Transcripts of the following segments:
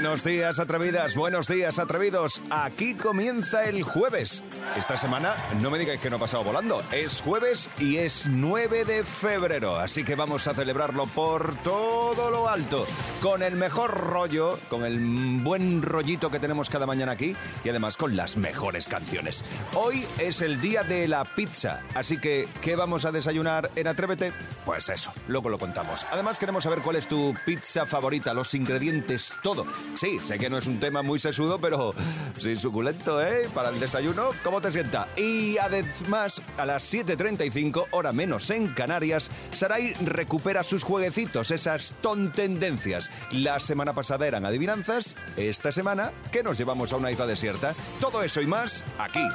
Buenos días, atrevidas. Buenos días, atrevidos. Aquí comienza el jueves. Esta semana, no me digáis que no ha pasado volando. Es jueves y es 9 de febrero. Así que vamos a celebrarlo por todo lo alto. Con el mejor rollo, con el buen rollito que tenemos cada mañana aquí y además con las mejores canciones. Hoy es el día de la pizza. Así que, ¿qué vamos a desayunar en Atrévete? Pues eso, luego lo contamos. Además, queremos saber cuál es tu pizza favorita, los ingredientes, todo. Sí, sé que no es un tema muy sesudo, pero sí suculento, ¿eh? Para el desayuno, ¿cómo te sienta? Y además, a las 7.35, hora menos en Canarias, Sarai recupera sus jueguecitos, esas tontendencias. La semana pasada eran adivinanzas, esta semana, que nos llevamos a una isla desierta? Todo eso y más, aquí.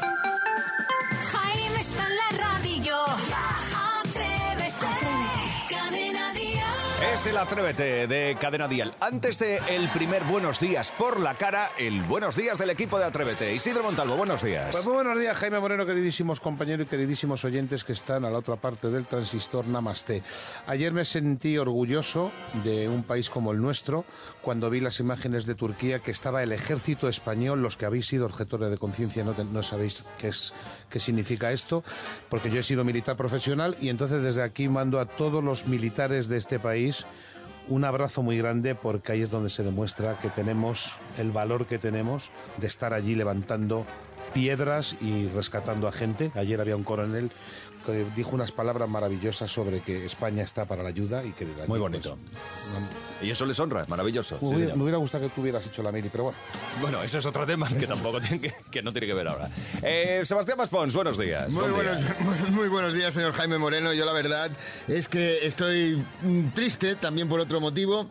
Jaime está en la radio. Atrévete. Cadena. Es el Atrévete de Cadena Dial. Antes de el primer Buenos Días por la cara, el Buenos Días del equipo de Atrévete. Isidro Montalvo, buenos días. Pues muy buenos días, Jaime Moreno, queridísimos compañeros y queridísimos oyentes que están a la otra parte del transistor Namaste. Ayer me sentí orgulloso de un país como el nuestro cuando vi las imágenes de Turquía que estaba el ejército español, los que habéis sido objetores de conciencia no, sabéis qué, es, qué significa esto, porque yo he sido militar profesional y entonces desde aquí mando a todos los militares de este país un abrazo muy grande porque ahí es donde se demuestra que tenemos el valor que tenemos de estar allí levantando piedras y rescatando a gente. Ayer había un coronel que dijo unas palabras maravillosas sobre que España está para la ayuda y que de Muy bonito. pues, Y eso les honra, maravilloso. me, Sí, hubiera, señor. me hubiera gustado que tú hubieras hecho la mili, pero bueno. Bueno, eso es otro tema que tampoco tiene que, que no tiene que ver ahora. Eh, Sebastián Maspons, buenos días. Muy Buen buenos, día. muy, muy buenos días, señor Jaime Moreno. Yo la verdad es que estoy mm, triste también por otro motivo.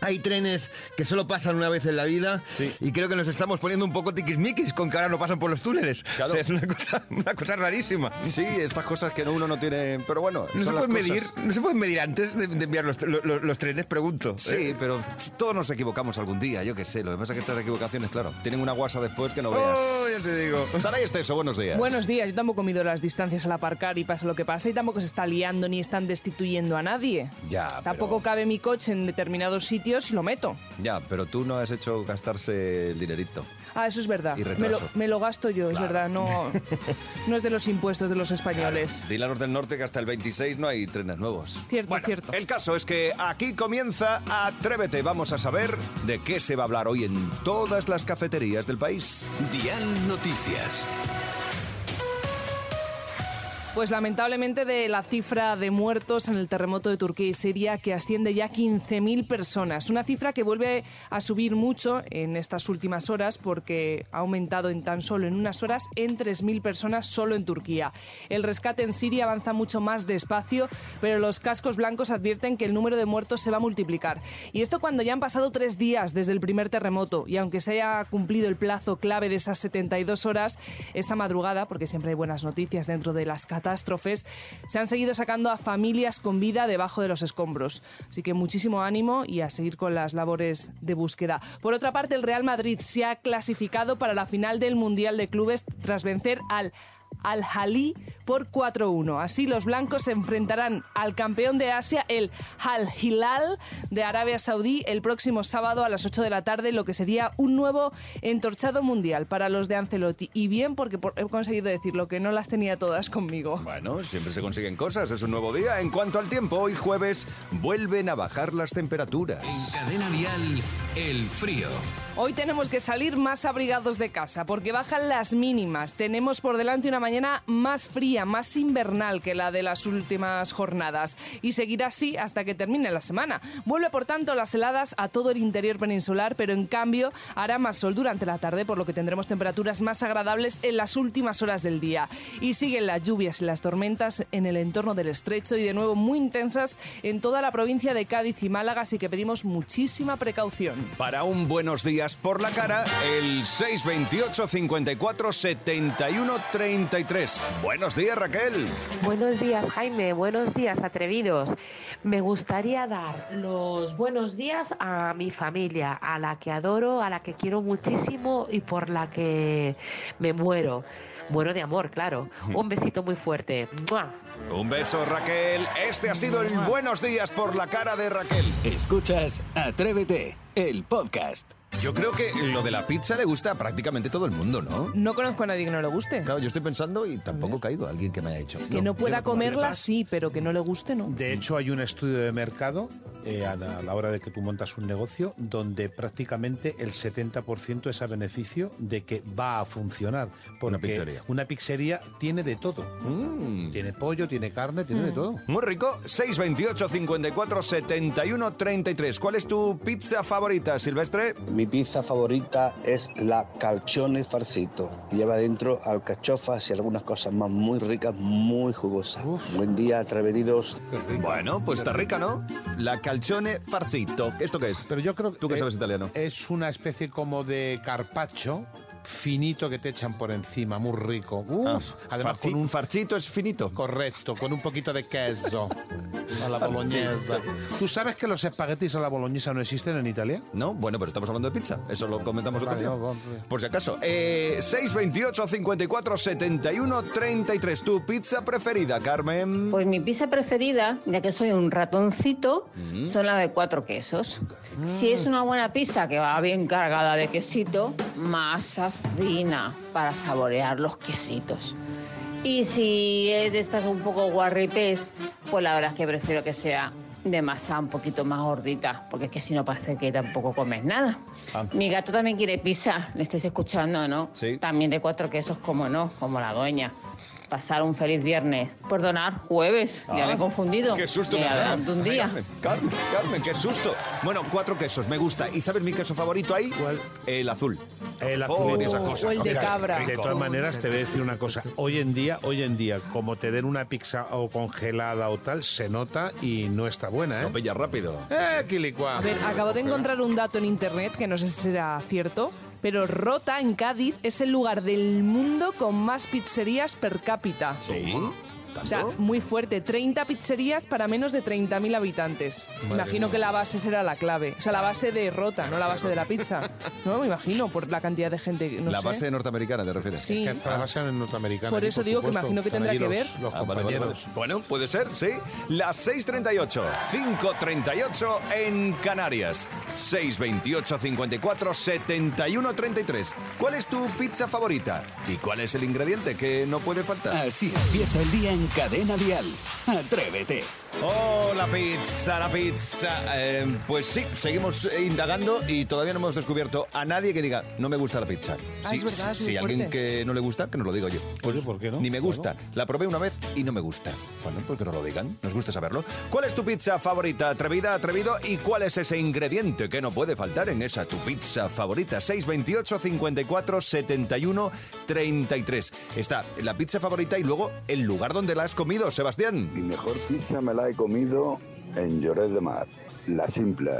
Hay trenes que solo pasan una vez en la vida Sí. y creo que nos estamos poniendo un poco tiquismiquis con que ahora no pasan por los túneles. Claro. O sea, es una cosa, una cosa rarísima. Sí, estas cosas que uno no tiene... Pero bueno, No se, pueden medir, no se pueden medir antes de, de enviar los, los- los trenes, pregunto. Sí, Eh, pero todos nos equivocamos algún día, yo qué sé. Lo que pasa es que estas equivocaciones, claro, tienen una guasa después que no veas. Oh, ya te digo. Sara y Esteso, buenos días. Buenos días, yo tampoco mido las distancias al aparcar y pasa lo que pasa y tampoco se está liando ni están destituyendo a nadie. Ya, pero- Tampoco cabe mi coche en determinados sitios y lo meto. Ya, pero tú no has hecho gastarse el dinerito. Ah, eso es verdad. Y Me lo, retraso. me lo gasto yo, Claro. es verdad. No, no es de los impuestos de los españoles. Dile a los del norte que hasta el 26 no hay trenes nuevos. Cierto, Bueno, cierto. El caso es que aquí comienza Atrévete. Vamos a saber de qué se va a hablar hoy en todas las cafeterías del país. Dial Noticias. Pues lamentablemente de la cifra de muertos en el terremoto de Turquía y Siria que asciende ya a 15.000 personas. Una cifra que vuelve a subir mucho en estas últimas horas porque ha aumentado en tan solo en unas horas en 3.000 personas solo en Turquía. El rescate en Siria avanza mucho más despacio, pero los cascos blancos advierten que el número de muertos se va a multiplicar. Y esto cuando ya han pasado tres días desde el primer terremoto y aunque se haya cumplido el plazo clave de esas 72 horas, esta madrugada, porque siempre hay buenas noticias dentro de las catástrofes, se han seguido sacando a familias con vida debajo de los escombros. Así que muchísimo ánimo y a seguir con las labores de búsqueda. Por otra parte, el Real Madrid se ha clasificado para la final del Mundial de Clubes tras vencer al Al-Jalí por 4-1. Así los blancos se enfrentarán al campeón de Asia, el Al-Hilal de Arabia Saudí, el próximo sábado a las 8 de la tarde, lo que sería un nuevo entorchado mundial para los de Ancelotti. Y bien porque por- he conseguido decirlo, que no las tenía todas conmigo. Bueno, siempre se consiguen cosas, es un nuevo día. En cuanto al tiempo, hoy jueves vuelven a bajar las temperaturas. En Cadena Dial, el frío. Hoy tenemos que salir más abrigados de casa porque bajan las mínimas. Tenemos por delante una mañana más fría, más invernal que la de las últimas jornadas y seguirá así hasta que termine la semana. Vuelve por tanto las heladas a todo el interior peninsular, pero en cambio hará más sol durante la tarde, por lo que tendremos temperaturas más agradables en las últimas horas del día. Y siguen las lluvias y las tormentas en el entorno del estrecho y de nuevo muy intensas en toda la provincia de Cádiz y Málaga, así que pedimos muchísima precaución. Para un buenos días por la cara, el 628 54 71 33. Buenos días, Raquel. Buenos días, Jaime. Buenos días, atrevidos. Me gustaría dar los buenos días a mi familia, a la que adoro, a la que quiero muchísimo y por la que me muero. Bueno de amor, claro. Un besito muy fuerte. ¡Mua! Un beso, Raquel. Este ha sido el Buenos Días por la cara de Raquel. Escuchas Atrévete, el podcast. Yo creo que lo de la pizza le gusta a prácticamente todo el mundo, ¿no? No conozco a nadie que no le guste. Claro, yo estoy pensando y tampoco caigo a alguien que me haya dicho. Que no, pueda no como comerla, sí, pero que no le guste, ¿no? De hecho, hay un estudio de mercado eh, a, la, a la hora de que tú montas un negocio donde prácticamente el 70% es a beneficio de que va a funcionar. Porque pizzería. una pizzería tiene de todo. Mm. Tiene pollo, tiene carne, tiene de todo. Muy rico. 628 54 71 33. ¿Cuál es tu pizza favorita, Silvestre? Mi pizza favorita es la calzone farcito. Lleva dentro alcachofas y algunas cosas más muy ricas, muy jugosas. Buen día, atrevidos. Bueno, pues está rica, ¿no? La calzone farcito. ¿Esto qué es? Pero yo creo que Tú que eh, sabes italiano. es una especie como de carpaccio finito que te echan por encima, muy rico. Uf, además Farci- con un farcito es finito. Correcto, con un poquito de queso a la boloñesa. ¿Tú sabes que los espaguetis a la boloñesa no existen en Italia? No, bueno, pero estamos hablando de pizza. Eso lo comentamos otro Vale, día. no. Por si acaso. Eh, 628 54 71 33. ¿Tu pizza preferida, Carmen? Pues mi pizza preferida, ya que soy un ratoncito, Mm. son la de cuatro quesos. Si es una buena pizza que va bien cargada de quesito, masa fina para saborear los quesitos. Y si es de estas un poco guarripés, pues la verdad es que prefiero que sea de masa un poquito más gordita, porque es que si no parece que tampoco comes nada. Ah. Mi gato también quiere pizza, le estáis escuchando, ¿no? Sí. También de cuatro quesos, como no, como la dueña. Pasar un feliz viernes. Perdonar, jueves, ya me he confundido. Ah, Qué susto Me adelanto un día. Carmen, Carmen, Carmen, qué susto. Bueno, cuatro quesos, me gusta. ¿Y sabes mi queso favorito ahí? ¿Cuál? El azul. El azul. y esas O cosas. el de cabra. De todas maneras, te voy a decir una cosa. Hoy en día, hoy en día, como te den una pizza o congelada o tal, se nota y no está buena, ¿eh? pilla rápido. ¡Eh, quilicua! A ver, acabo de encontrar un dato en internet que no sé si será cierto, pero Rota, en Cádiz, es el lugar del mundo con más pizzerías per cápita. ¿Sí? O sea, muy fuerte. 30 pizzerías para menos de 30.000 habitantes. imagino que la base será la clave. O sea, la base de Rota, no la base de la pizza. No, me imagino, por la cantidad de gente. No la sé. base norteamericana, ¿te refieres? Sí. Que trabajan en norteamericana. Por eso digo que supuesto. imagino que tendrá que ver. Los Ah, vale, vale, compañeros. vale. Bueno, puede ser, sí. Las 6.38, 5.38 en Canarias. 6.28, 54, 71, 33. ¿Cuál es tu pizza favorita? ¿Y cuál es el ingrediente que no puede faltar? Así empieza el día en Cadena Dial. Atrévete. Oh, la pizza, la pizza. Eh, pues sí, seguimos indagando y todavía no hemos descubierto a nadie que diga, no me gusta la pizza. Ah, Sí, es verdad, es Si muy alguien fuerte. que no le gusta, que nos lo diga yo. Oye, ¿por qué no? Ni me gusta. La probé una vez y no me gusta. Bueno, pues que nos lo digan. Nos gusta saberlo. ¿Cuál es tu pizza favorita? Atrevida, atrevido. ¿Y cuál es ese ingrediente que no puede faltar en esa tu pizza favorita? 628 54 71 33. Está la pizza favorita y luego el lugar donde la has comido, Sebastián. Mi mejor pizza me la he comido en Lloret de Mar. La simple,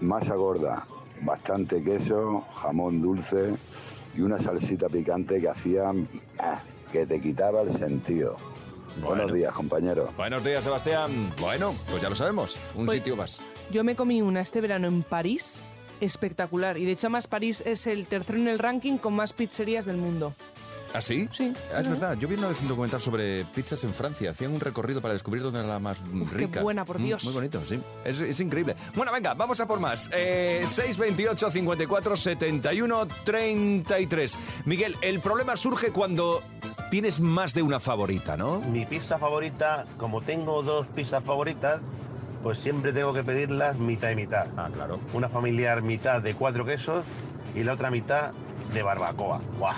masa gorda, bastante queso, jamón dulce y una salsita picante que hacía ah, que te quitaba el sentido. Bueno. Buenos días, compañeros. Buenos días, Sebastián. Bueno, pues ya lo sabemos. Un Pues- sitio más. Yo me comí una este verano en París, espectacular. Y de hecho, además, París es el tercero en el ranking con más pizzerías del mundo. ¿Ah, sí? Sí. Ah, es verdad. Yo vi una vez un documental sobre pizzas en Francia. Hacían un recorrido para descubrir dónde era la más Uf, qué rica. buena, por Mm, Dios. Muy bonito, sí. Es, es increíble. Bueno, venga, vamos a por más. Eh, 628 54 71 33. Miguel, el problema surge cuando tienes más de una favorita, ¿no? Mi pizza favorita, como tengo dos pizzas favoritas, pues siempre tengo que pedirlas mitad y mitad. Ah, claro. Una familiar mitad de cuatro quesos y la otra mitad de barbacoa. ¡Guau!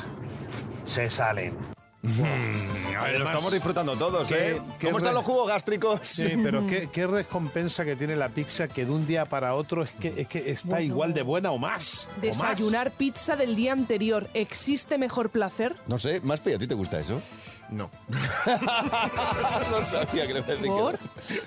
Se salen. lo Además, estamos disfrutando todos, ¿qué- ¿eh? qué ¿Cómo están los jugos gástricos? Sí, pero qué, qué recompensa que tiene la pizza que de un día para otro es que, es que está Bueno. igual de buena o más. o más. Desayunar pizza del día anterior. ¿Existe mejor placer? No sé, más a ti te gusta eso? No. no sabía que le iba a decir que ¿Por? no.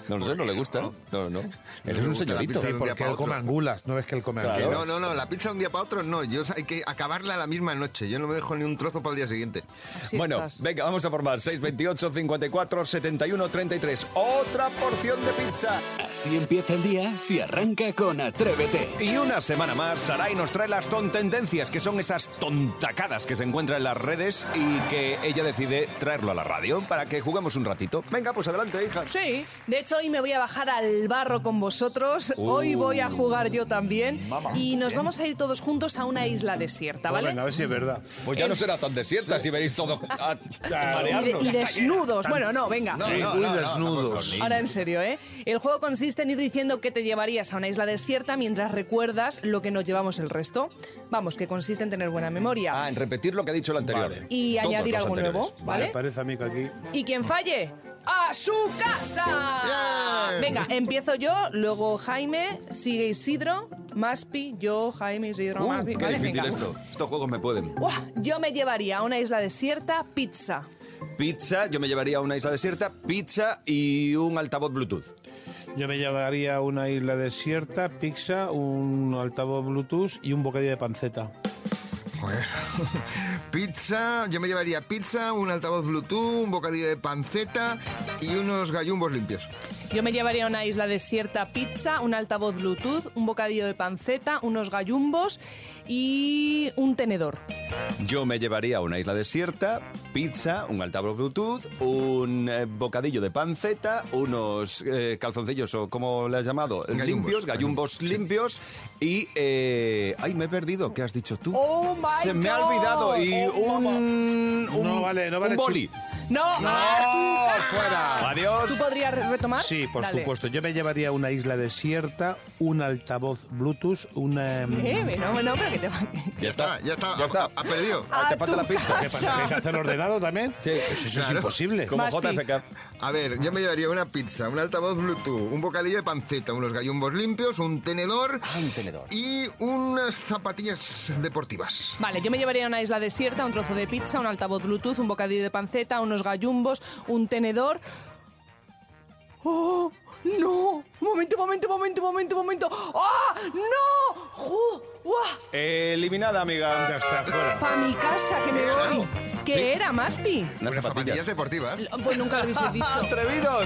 No lo sé, no le gusta. No, no. Eres un gusta la señorito. un día Porque él come angulas, no ves que él come Claro. angulas. No, no, no, la pizza de un día para otro no. Yo hay que acabarla la misma noche. Yo no me dejo ni un trozo para el día siguiente. Así bueno, estás. venga, vamos a formar 628 54 71 33. Otra porción de pizza. Así empieza el día si arranca con Atrévete. Y una semana más, Sarai nos trae las tontendencias, que son esas tontacadas que se encuentran en las redes y que ella decide traerlo a la radio para que juguemos un ratito. Venga, pues adelante, hija. Sí, de hecho hoy me voy a bajar al barro con vosotros, hoy voy a jugar yo también y nos vamos a ir todos juntos a una isla desierta, Pues ¿vale? venga, a ver si es verdad. Pues ya no será tan desierta si veréis todo a, Y, de- y desnudos, bueno, no, venga. No, Sí, no, muy no, no, desnudos. no, Ahora en serio, ¿eh? El juego consiste en ir diciendo que te llevarías a una isla desierta mientras recuerdas lo que nos llevamos el resto. Vamos, que consiste en tener buena memoria. Ah, en repetir lo que ha dicho el anterior. Vale. Y Todos añadir algo nuevo, ¿vale? Parece a mí que aquí... Y quien falle, ¡a su casa! Bien. Venga, empiezo yo, luego Jaime, sigue Isidro, Maspi, yo, Jaime, Isidro, Uh, Maspi. qué ¿vale? difícil Venga. esto. Estos juegos me pueden. Yo me llevaría a una isla desierta pizza. Pizza, yo me llevaría a una isla desierta, pizza y un altavoz Bluetooth. Yo me llevaría a una isla desierta, pizza, un altavoz Bluetooth y un bocadillo de panceta. Joder. Pizza, yo me llevaría pizza, un altavoz Bluetooth, un bocadillo de panceta y unos gallumbos limpios. Yo me llevaría a una isla desierta pizza, un altavoz Bluetooth, un bocadillo de panceta, unos gallumbos y un tenedor. Yo me llevaría a una isla desierta, pizza, un altavoz Bluetooth, un eh, bocadillo de panceta, unos eh, calzoncillos o como le has llamado, Gallumbos. limpios, gallumbos limpios y... eh, ay, me he perdido, ¿qué has dicho tú? Oh, my Se me ha olvidado y Oh, un... un No vale, no vale Un boli. No, a tu casa. fuera. Adiós. ¿Tú podrías re- retomar? Sí, por Dale. supuesto. Yo me llevaría a una isla desierta, un altavoz Bluetooth, una... em, Eh, no, no, pero que te Ya está, ya está, Ya está. ha, ha perdido. Ah, te falta la pizza. ¿Qué pasa? ¿Que hay que hacer ordenado también? Sí. Pues eso es imposible. Como. JFK. A ver, yo me llevaría una pizza, un altavoz Bluetooth, un bocadillo de panceta, unos gallumbos limpios, un tenedor Ah, un tenedor. y unas zapatillas deportivas. Vale, yo me llevaría a una isla desierta un trozo de pizza, un altavoz Bluetooth, un bocadillo de panceta, unos gallumbos, un tenedor. ¡Oh! ¡No! Momento, momento, momento, momento, momento. ¡Ah! ¡No! ¡Ju! ¡Guau! Eliminada, amiga. Ya está, fuera. Pa' mi casa, que me voy. ¿Qué era, Maspi? Unas Unas zapatillas zapatillas. deportivas. Pues nunca lo hubiese dicho. ¡Atrevidos!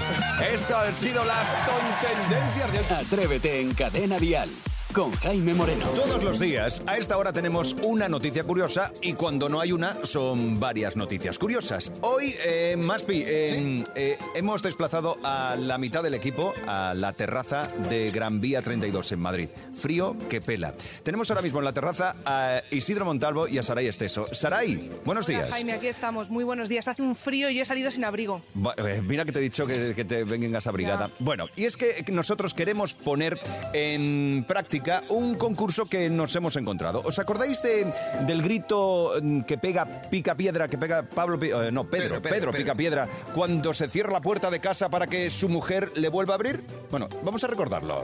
Esto han sido las tontendencias de hoy. Atrévete en Cadena Dial con Jaime Moreno. Todos los días, a esta hora tenemos una noticia curiosa y cuando no hay una, son varias noticias curiosas. Hoy, eh, Maspi, eh, eh, hemos desplazado a la mitad del equipo a la terraza de Gran Vía 32 en Madrid. Frío que pela. Tenemos ahora mismo en la terraza a Isidro Montalvo y a Saray Esteso. Saray, buenos Hola, días. Jaime, aquí estamos. Muy buenos días. Hace un frío y yo he salido sin abrigo. Eh, Mira que te he dicho que, que te vengas abrigada. Ya. Bueno, y es que nosotros queremos poner en práctica un concurso que nos hemos encontrado. ¿Os acordáis de- del grito mm, que pega pica piedra, que pega Pablo, eh, no, Pedro, Pedro, Pedro, Pedro, pica piedra, cuando se cierra la puerta de casa para que su mujer le vuelva a abrir? Bueno, vamos a recordarlo.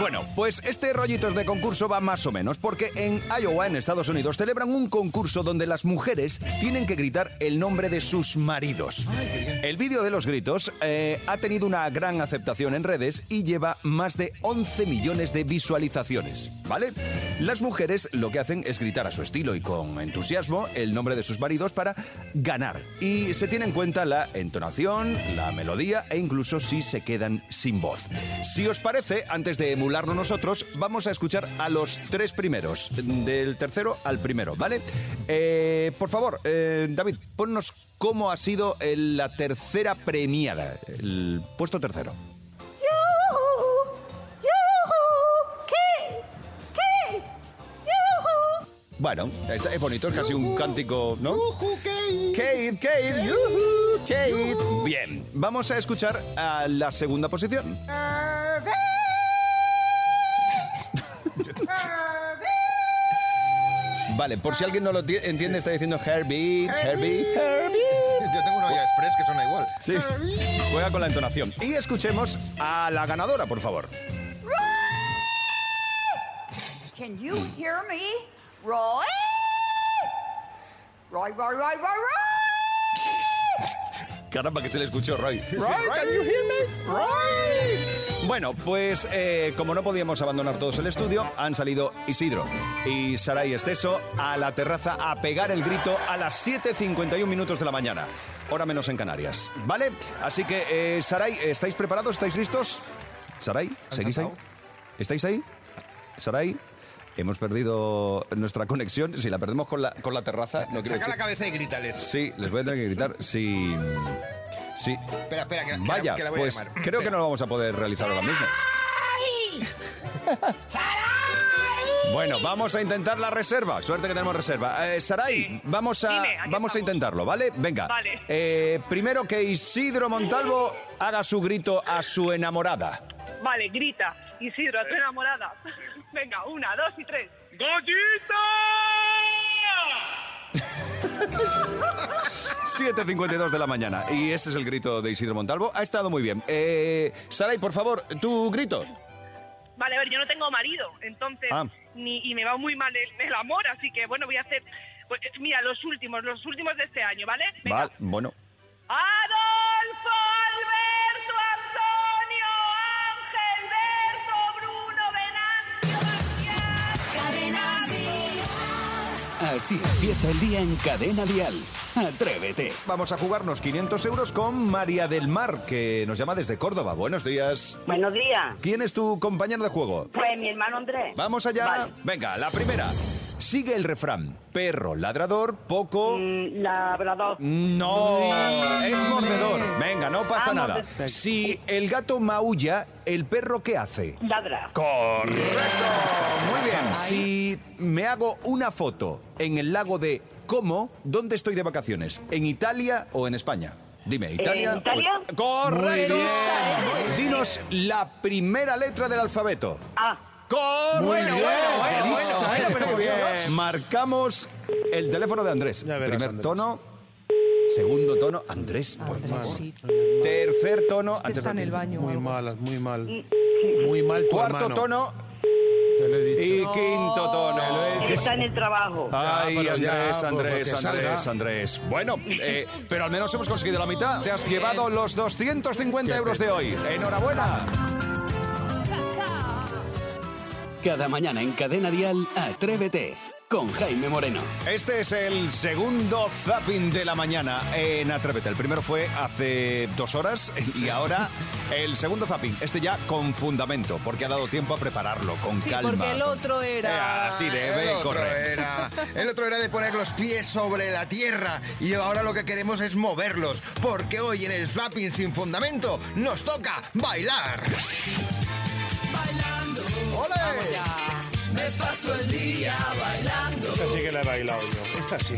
Bueno, pues este rollitos de concurso va más o menos, porque en Iowa, en Estados Unidos, celebran un concurso donde las mujeres tienen que gritar el nombre de sus maridos. El vídeo de los gritos eh, ha tenido una gran aceptación en redes y lleva más de 11 millones de visualizaciones, ¿vale? Las mujeres lo que hacen es gritar a su estilo y con entusiasmo el nombre de sus maridos para ganar. Y se tiene en cuenta la entonación, la melodía e incluso si se quedan sin voz. Si os parece, antes de nosotros, vamos a escuchar a los tres primeros, del tercero al primero, ¿vale? Eh, por favor, eh, David, ponnos cómo ha sido la tercera premiada, el puesto tercero. Bueno, está- es bonito, es casi un cántico, ¿no? Kate, Kate, Kate. Bien, vamos a escuchar a la segunda posición. Vale, por si alguien no lo ti- entiende, está diciendo Herbie, Herbie, Herbie. Yo tengo una olla express que suena igual. Sí, juega con la entonación. Y escuchemos a la ganadora, por favor. Can you hear me? Roy? Roy, Roy, Roy, Roy, Roy. Caramba, que se le escuchó Roy. Roy, can you hear me? Roy. Bueno, pues eh, como no podíamos abandonar todos el estudio, han salido Isidro y Saray Esteso a la terraza a pegar el grito a las 7.51 minutos de la mañana. Hora menos en Canarias. ¿Vale? Así que, eh, Saray, ¿estáis preparados? ¿Estáis listos? Saray, ¿seguís ahí? ¿Estáis ahí? Saray, hemos perdido nuestra conexión. Si la perdemos con la, con la terraza, no Saca la cabeza y grítales. Sí, les voy a tener que gritar. Sí. Sí. Espera, espera, que, que la- Vaya, que la voy pues a llamar. creo que no lo vamos a poder realizar ahora mismo. Bueno, vamos a intentar la reserva. Suerte que tenemos reserva. Eh, Saray, vamos a Dime, vamos a intentarlo, ¿vale? Venga. Vale. Eh, primero que Isidro Montalvo haga su grito a su enamorada. Vale, grita. Isidro, a tu enamorada. Venga, una, dos y tres. 7.52 de la mañana. Y ese es el grito de Isidro Montalvo. Ha estado muy bien. Eh, Saray, por favor, tu grito. Vale, a ver, yo no tengo marido, entonces, Ah. ni, y me va muy mal el, el amor, así que bueno, voy a hacer, pues, mira, los últimos, los últimos de este año, ¿vale? Venga. Vale, bueno. Así empieza el día en Cadena Dial. Atrévete. Vamos a jugarnos 500 euros con María del Mar, que nos llama desde Córdoba. Buenos días. Buenos días. ¿Quién es tu compañero de juego? Pues mi hermano Andrés. Vamos allá. Vale. Venga, la primera. Sigue el refrán. Perro ladrador, poco... Mm, Labrador. No, es mordedor. Venga, no pasa Ah, nada. mordedor. Si el gato maulla, ¿el perro qué hace? Ladra. Correcto. Muy bien. Si me hago una foto en el lago de Como, ¿dónde estoy de vacaciones? ¿En Italia o en España? Dime, ¿Italia? ¿En Italia? Correcto. Muy bien. Dinos la primera letra del alfabeto. Ah. Correcto. Muy bien, bueno. Marcamos el teléfono de Andrés. Ya verás, Primer Andrés. tono. Segundo tono. Andrés, por favor. Andresito. Tercer tono. Este está en el baño. Muy algo. mal, muy mal. Muy mal tu Cuarto hermano. tono Te lo he dicho. y quinto tono. Está en el trabajo. Ay, Ya, pero ya, Andrés, pues, Andrés, Andrés. Andrés. Bueno, eh, pero al menos hemos conseguido la mitad. Te has llevado los 250 euros de hoy. Enhorabuena. Cada mañana en Cadena Dial, Atrévete. Con Jaime Moreno. Este es el segundo zapping de la mañana en Atrévete. El primero fue hace dos horas y ahora el segundo zapping. Este ya con fundamento, porque ha dado tiempo a prepararlo con Sí, calma. porque el otro Eh, era... Así El debe otro, correr. era, el otro era de poner los pies sobre la tierra y ahora lo que queremos es moverlos, porque hoy en el Flapping sin fundamento nos toca bailar. ¡Ole! Esta sí que la he bailado yo. Esta sí.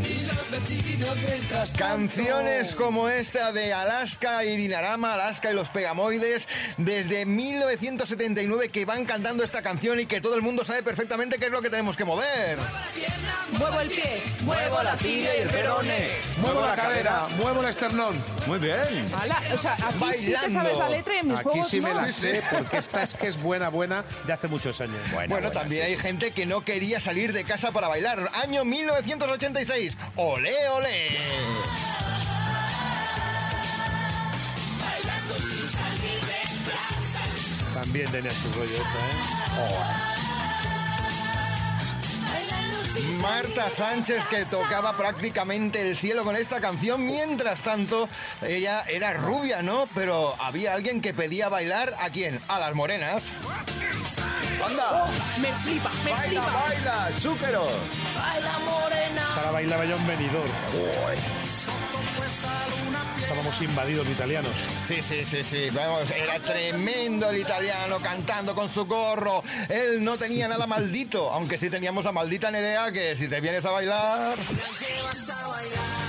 Canciones como esta de Alaska y Dinarama, Alaska y los Pegamoides, desde 1979 que van cantando esta canción y que todo el mundo sabe perfectamente qué es lo que tenemos que mover. Muevo el pie, muevo la tibia y el perone. Muevo la cadera, muevo el esternón. Muy bien. Ala, o sea, aquí sí te Bailando. sabes la letra y en mis Aquí juegos sí me no. la sé, porque esta es que es buena, buena de hace muchos años. Bueno, también hay gente que no quería salir de casa para bailar. Año 1986. ¡Olé, olé! También tenía su rollo esta, ¿eh? Marta Sánchez que tocaba prácticamente el cielo con esta canción. Mientras tanto, ella era rubia, ¿no? Pero había alguien que pedía bailar a quién? A las morenas. ¡Anda! Me flipa, me ¡Baila, flipa. baila! ¡Zúquero! Baila morena. Esta la bailaba yo en venidor. Estábamos invadidos de italianos. Sí, sí, sí, sí. Vamos, era tremendo el italiano cantando con su gorro. Él no tenía nada maldito, aunque sí teníamos a maldita Nerea que si te vienes a bailar. No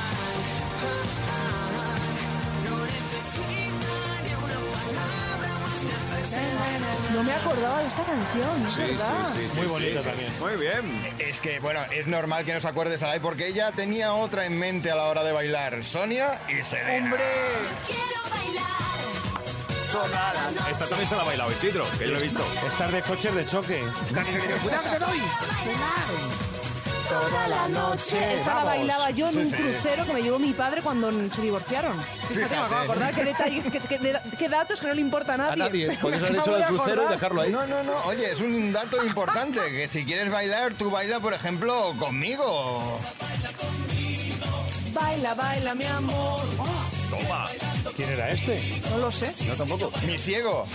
me acordaba de esta canción, es Sí, verdad. sí, sí, sí, Muy sí, bonita sí. también. Muy bien. Es que, bueno, es normal que no se acuerde Saray porque ella tenía otra en mente a la hora de bailar. Sonia y Selena. Hombre, Quiero bailar. Esta también se la ha bailado Isidro, que yo lo he visto. Estar de coches de choque. Toda la noche. Esta la Vamos. bailaba yo en Sí, un sí. crucero que me llevó mi padre cuando se divorciaron. Fíjate, me acabo de acordar qué detalles, qué, qué- de- qué datos que no le importa a nadie. nadie. Pero Podrías me haber hecho el crucero y acordar. dejarlo ahí. No, no, no. Oye, es un dato importante que si quieres bailar, tú baila, por ejemplo, conmigo. Baila, baila, mi amor. Oh, Toma. ¿Quién era este? no lo sé. No tampoco. Mi ciego.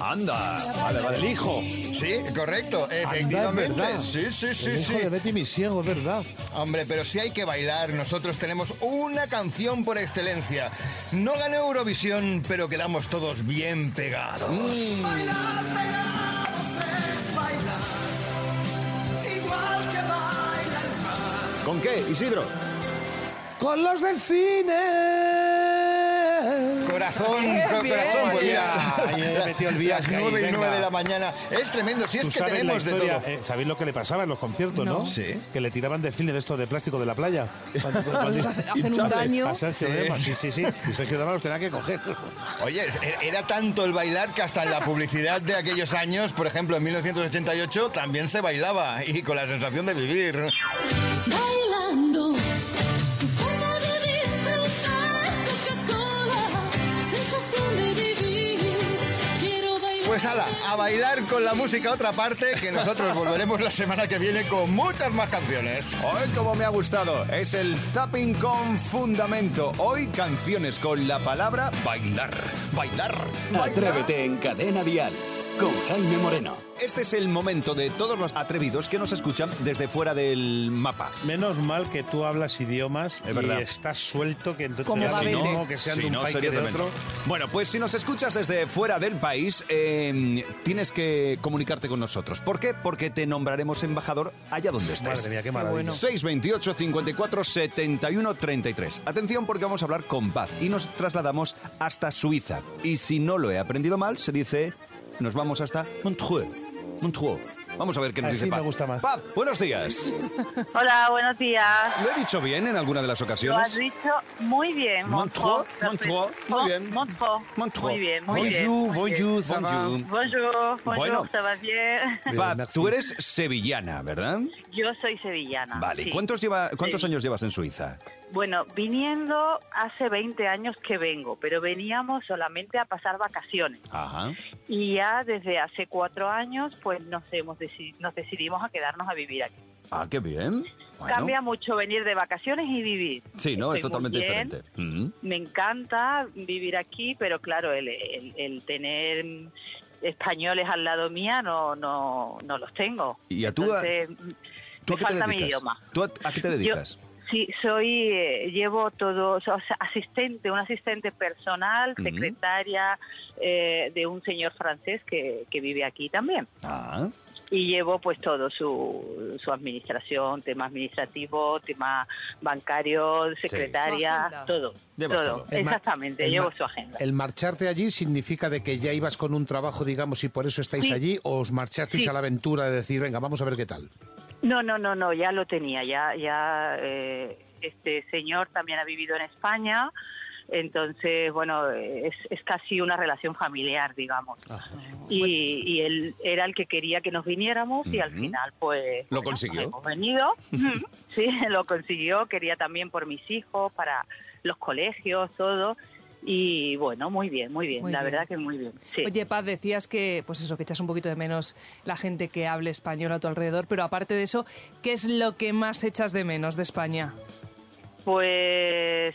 Anda. Vale, vale. El hijo. Sí, correcto, efectivamente. Sí, sí, sí, El hijo sí. de Betty mi ciego, es verdad. Hombre, pero si hay que bailar, nosotros tenemos una canción por excelencia. No ganó Eurovisión, pero quedamos todos bien pegados. ¿Con qué, Isidro? Con los delfines. Corazón, corazón, pues mira, metido el las ahí, nueve y venga. nueve de la mañana. Es tremendo, si es que tenemos de todo. eh, ¿Sabéis lo que le pasaba en los conciertos, no? Sí. Que le tiraban delfines de estos de plástico de la playa. Hacen un daño. Sí. sí, sí. Y Sergio Dalma los tenía que coger. Oye, era tanto el bailar que hasta en la publicidad de aquellos años, por ejemplo en 1988, también se bailaba y con la sensación de vivir. Pues ala, a bailar con la música otra parte, que nosotros volveremos la semana que viene con muchas más canciones. Hoy como me ha gustado, es el Zapping con Fundamento. Hoy canciones con la palabra bailar, bailar, bailar. Atrévete en Cadena Dial con Jaime Moreno. Este es el momento de todos los atrevidos que nos escuchan desde fuera del mapa. Menos mal que tú hablas idiomas Es verdad. y estás suelto, que entonces Como Gabete. mismo que sean de un no, país que de otro. Bueno, pues si nos escuchas desde fuera del país, eh, tienes que comunicarte con nosotros. ¿Por qué? Porque te nombraremos embajador allá donde estés. Madre mía, qué maravilla. bueno. 628 54 71 33. Atención porque vamos a hablar con Paz y nos trasladamos hasta Suiza. Y si no lo he aprendido mal, se dice nos vamos hasta Montreux. Montreux. Vamos a ver qué nos Así dice Paz. me gusta más. Paz, buenos días. Hola, buenos días. ¿Lo he dicho bien en alguna de las Lo has ocasiones? dicho muy bien. Montreux, Montreux, muy bien. Montreux. Montreux. Muy bien, muy Bonjour, bien. muy bien. bonjour, ça va? Bonjour. Bonjour, bonjour, Bueno. ¿ça va bien? Bien, Paz, merci. tú eres sevillana, ¿verdad? Yo soy sevillana. Vale, sí. ¿cuántos, lleva, cuántos Sí. años llevas en Suiza? Bueno, viniendo hace 20 años que vengo, pero veníamos solamente a pasar vacaciones. Ajá. Y ya desde hace cuatro años, pues nos, hemos deci- nos decidimos a quedarnos a vivir aquí. Ah, qué bien. Bueno. Cambia mucho venir de vacaciones y vivir. Sí, no, es Estoy totalmente bien. diferente. Me encanta vivir aquí, pero claro, el, el- el tener españoles al lado mía no, no, no los tengo. ¿Y a tú a- Entonces, ¿Tú me a qué te falta mi dedicas? idioma. ¿Tú a, a qué te dedicas? Sí, soy, eh, llevo todo, o sea, asistente, un asistente personal, secretaria eh, de un señor francés que, que vive aquí también. Ah, Y llevo pues todo su, su administración, tema administrativo, tema bancario, secretaria, todo. Llevas todo. Exactamente, llevo su agenda. El marcharte allí significa de que ya ibas con un trabajo, digamos, y por eso estáis Sí. allí, o os marchasteis Sí. a la aventura de decir, venga, vamos a ver qué tal. No, no, no, no, ya lo tenía, ya, ya eh, este señor también ha vivido en España, entonces, bueno, es, es casi una relación familiar, digamos. Y, y él era el que quería que nos viniéramos y al final, pues... Lo bueno, consiguió. Hemos venido, sí, lo consiguió, quería también por mis hijos, para los colegios, todo. Y bueno, muy bien, muy bien, Muy la bien. verdad que muy bien. Sí. Oye, Paz, decías que, pues eso, que echas un poquito de menos la gente que hable español a tu alrededor, pero aparte de eso, ¿qué es lo que más echas de menos de España? Pues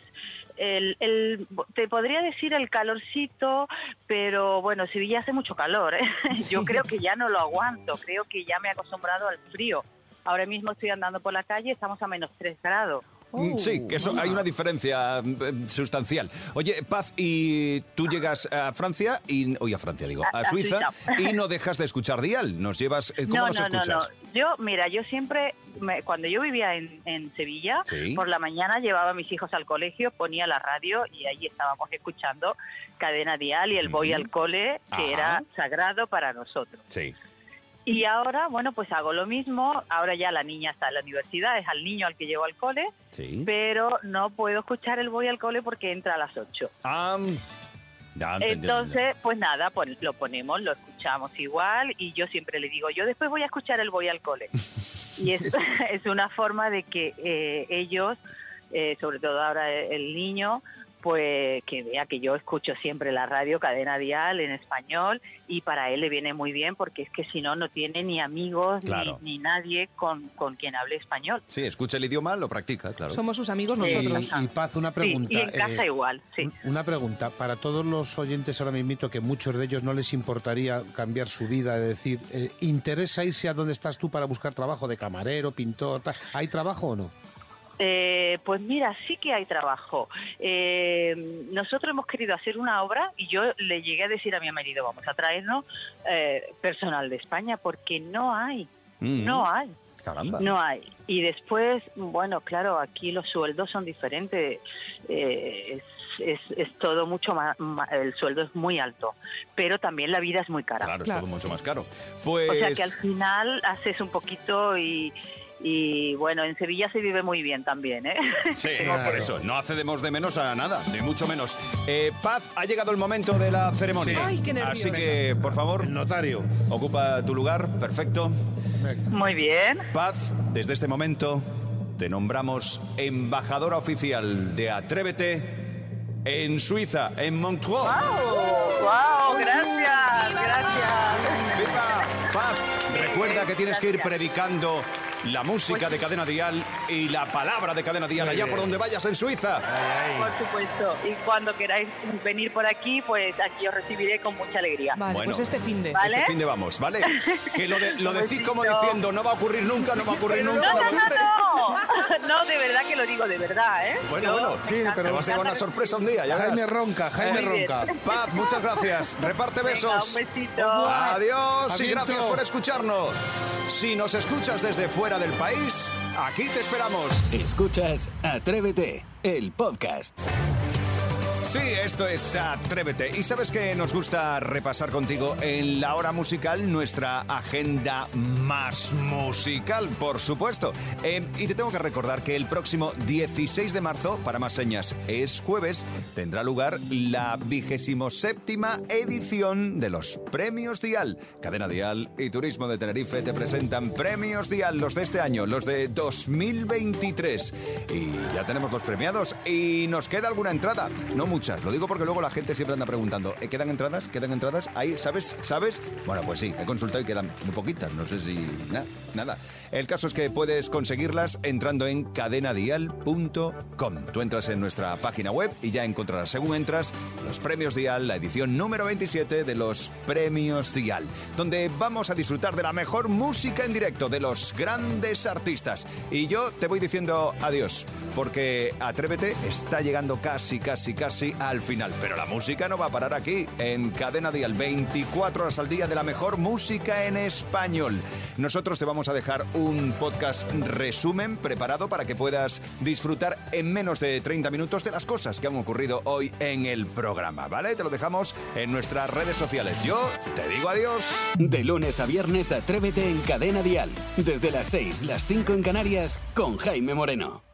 el, el- te podría decir el calorcito, pero bueno, Sevilla hace mucho calor. ¿eh? Yo creo que ya no lo aguanto, creo que ya me he acostumbrado al frío. Ahora mismo estoy andando por la calle, estamos a menos 3 grados. Mm, Sí, que eso hay una diferencia mm, sustancial. Oye, Paz, y tú llegas a Francia y oye, a Francia digo, a, Suiza, Suiza. y no dejas de escuchar Dial. Nos llevas, eh, ¿cómo no, nos no, escuchas? no, no. Yo, mira, yo siempre, me- cuando yo vivía en, en Sevilla, Sí. por la mañana llevaba a mis hijos al colegio, ponía la radio y ahí estábamos escuchando Cadena Dial y el Voy al Cole, que Ajá. era sagrado para nosotros. Sí. Y ahora, bueno, pues hago lo mismo. Ahora ya la niña está en la universidad, es al niño al que llevo al cole, Sí. pero no puedo escuchar el voy al cole porque entra a las 8. Ah, Entonces, pues nada, pues lo ponemos, lo escuchamos igual y yo siempre le digo, yo después voy a escuchar el voy al cole. y es, es una forma de que eh, ellos, eh, sobre todo ahora el niño, pues que vea que yo escucho siempre la radio Cadena Dial en español y para él le viene muy bien porque es que si no, no tiene ni amigos Claro. ni, ni nadie con, con quien hable español. Sí, escucha el idioma, lo practica, claro. Somos sus amigos nosotros. Y Paz, una pregunta. Sí, y en casa eh, igual, sí. Una pregunta, para todos los oyentes ahora mismo, que muchos de ellos no les importaría cambiar su vida, es decir, eh, ¿interesa irse a donde estás tú para buscar trabajo de camarero, pintor? tal? ¿Hay trabajo o no? Eh, pues mira, sí que hay trabajo. Eh, nosotros hemos querido hacer una obra y yo le llegué a decir a mi marido, vamos a traernos eh, personal de España porque no hay, Mm. no hay. Caramba. No hay. Y después, bueno, claro, aquí los sueldos son diferentes. eh, es, es, es todo mucho más, el sueldo es muy alto, pero también la vida es muy cara. Claro, es todo mucho más caro. Pues... O sea que al final haces un poquito y, y bueno, en Sevilla se vive muy bien también, ¿eh? Sí, por eso, no accedemos de menos a nada, ni mucho menos. Eh, Paz, ha llegado el momento de la ceremonia. Sí. Ay, qué nervios. Así que, por favor, notario. ocupa tu lugar, perfecto. Muy bien. Paz, desde este momento te nombramos embajadora oficial de Atrévete en Suiza, en Montreux. ¡Wow! ¡Wow! Gracias, gracias. ¡Viva! Paz, recuerda que tienes que ir predicando la música de Cadena Dial y la palabra de Cadena Dial allá por donde vayas en Suiza. Por supuesto. Y cuando queráis venir por aquí, pues aquí os recibiré con mucha alegría. Vale, Bueno. pues este fin de. Vale. Este fin de vamos, ¿vale? Que lo, de- lo decís como diciendo, no va a ocurrir nunca, no va a ocurrir No, nunca. no, no, ocurrir- no. No, de verdad que lo digo de verdad, ¿eh? Bueno, Yo- bueno, Sí, pero- te va a ser una sorpresa un día, ya Jaime verás. Ronca, Jaime. Ronca. Paz, muchas gracias. Reparte Venga, besos. un besito. Adiós y gracias por escucharnos. Si nos escuchas desde fuera del país, aquí te esperamos. Escuchas Atrévete, el podcast. Sí, esto es Atrévete. Y sabes que nos gusta repasar contigo en la hora musical nuestra agenda más musical, por supuesto. Eh, y te tengo que recordar que el próximo 16 de marzo, para más señas, es jueves, tendrá lugar la vigésimo séptima edición de los Premios Dial. Cadena Dial y Turismo de Tenerife te presentan Premios Dial, los de este año, los de 2023. Y ya tenemos los premiados y nos queda alguna entrada. Muchas, lo digo porque luego la gente siempre anda preguntando, ¿eh, ¿quedan entradas? ¿Quedan entradas? Ahí, ¿sabes? ¿Sabes? Bueno, pues sí, he consultado y quedan muy poquitas, no sé si... na- nada. El caso es que puedes conseguirlas entrando en cadenadial.com. Tú entras en nuestra página web y ya encontrarás, según entras, los premios Dial, la edición número 27 de los premios Dial, donde vamos a disfrutar de la mejor música en directo de los grandes artistas. Y yo te voy diciendo adiós, porque Atrévete está llegando casi, casi, al final. Pero la música no va a parar aquí, en Cadena Dial, 24 horas al día de la mejor música en español. Nosotros te vamos a dejar un podcast resumen preparado para que puedas disfrutar en menos de 30 minutos de las cosas que han ocurrido hoy en el programa, ¿vale? Te lo dejamos en nuestras redes sociales. Yo te digo adiós. De lunes a viernes, Atrévete en Cadena Dial. Desde las 6, las 5 en Canarias, con Jaime Moreno.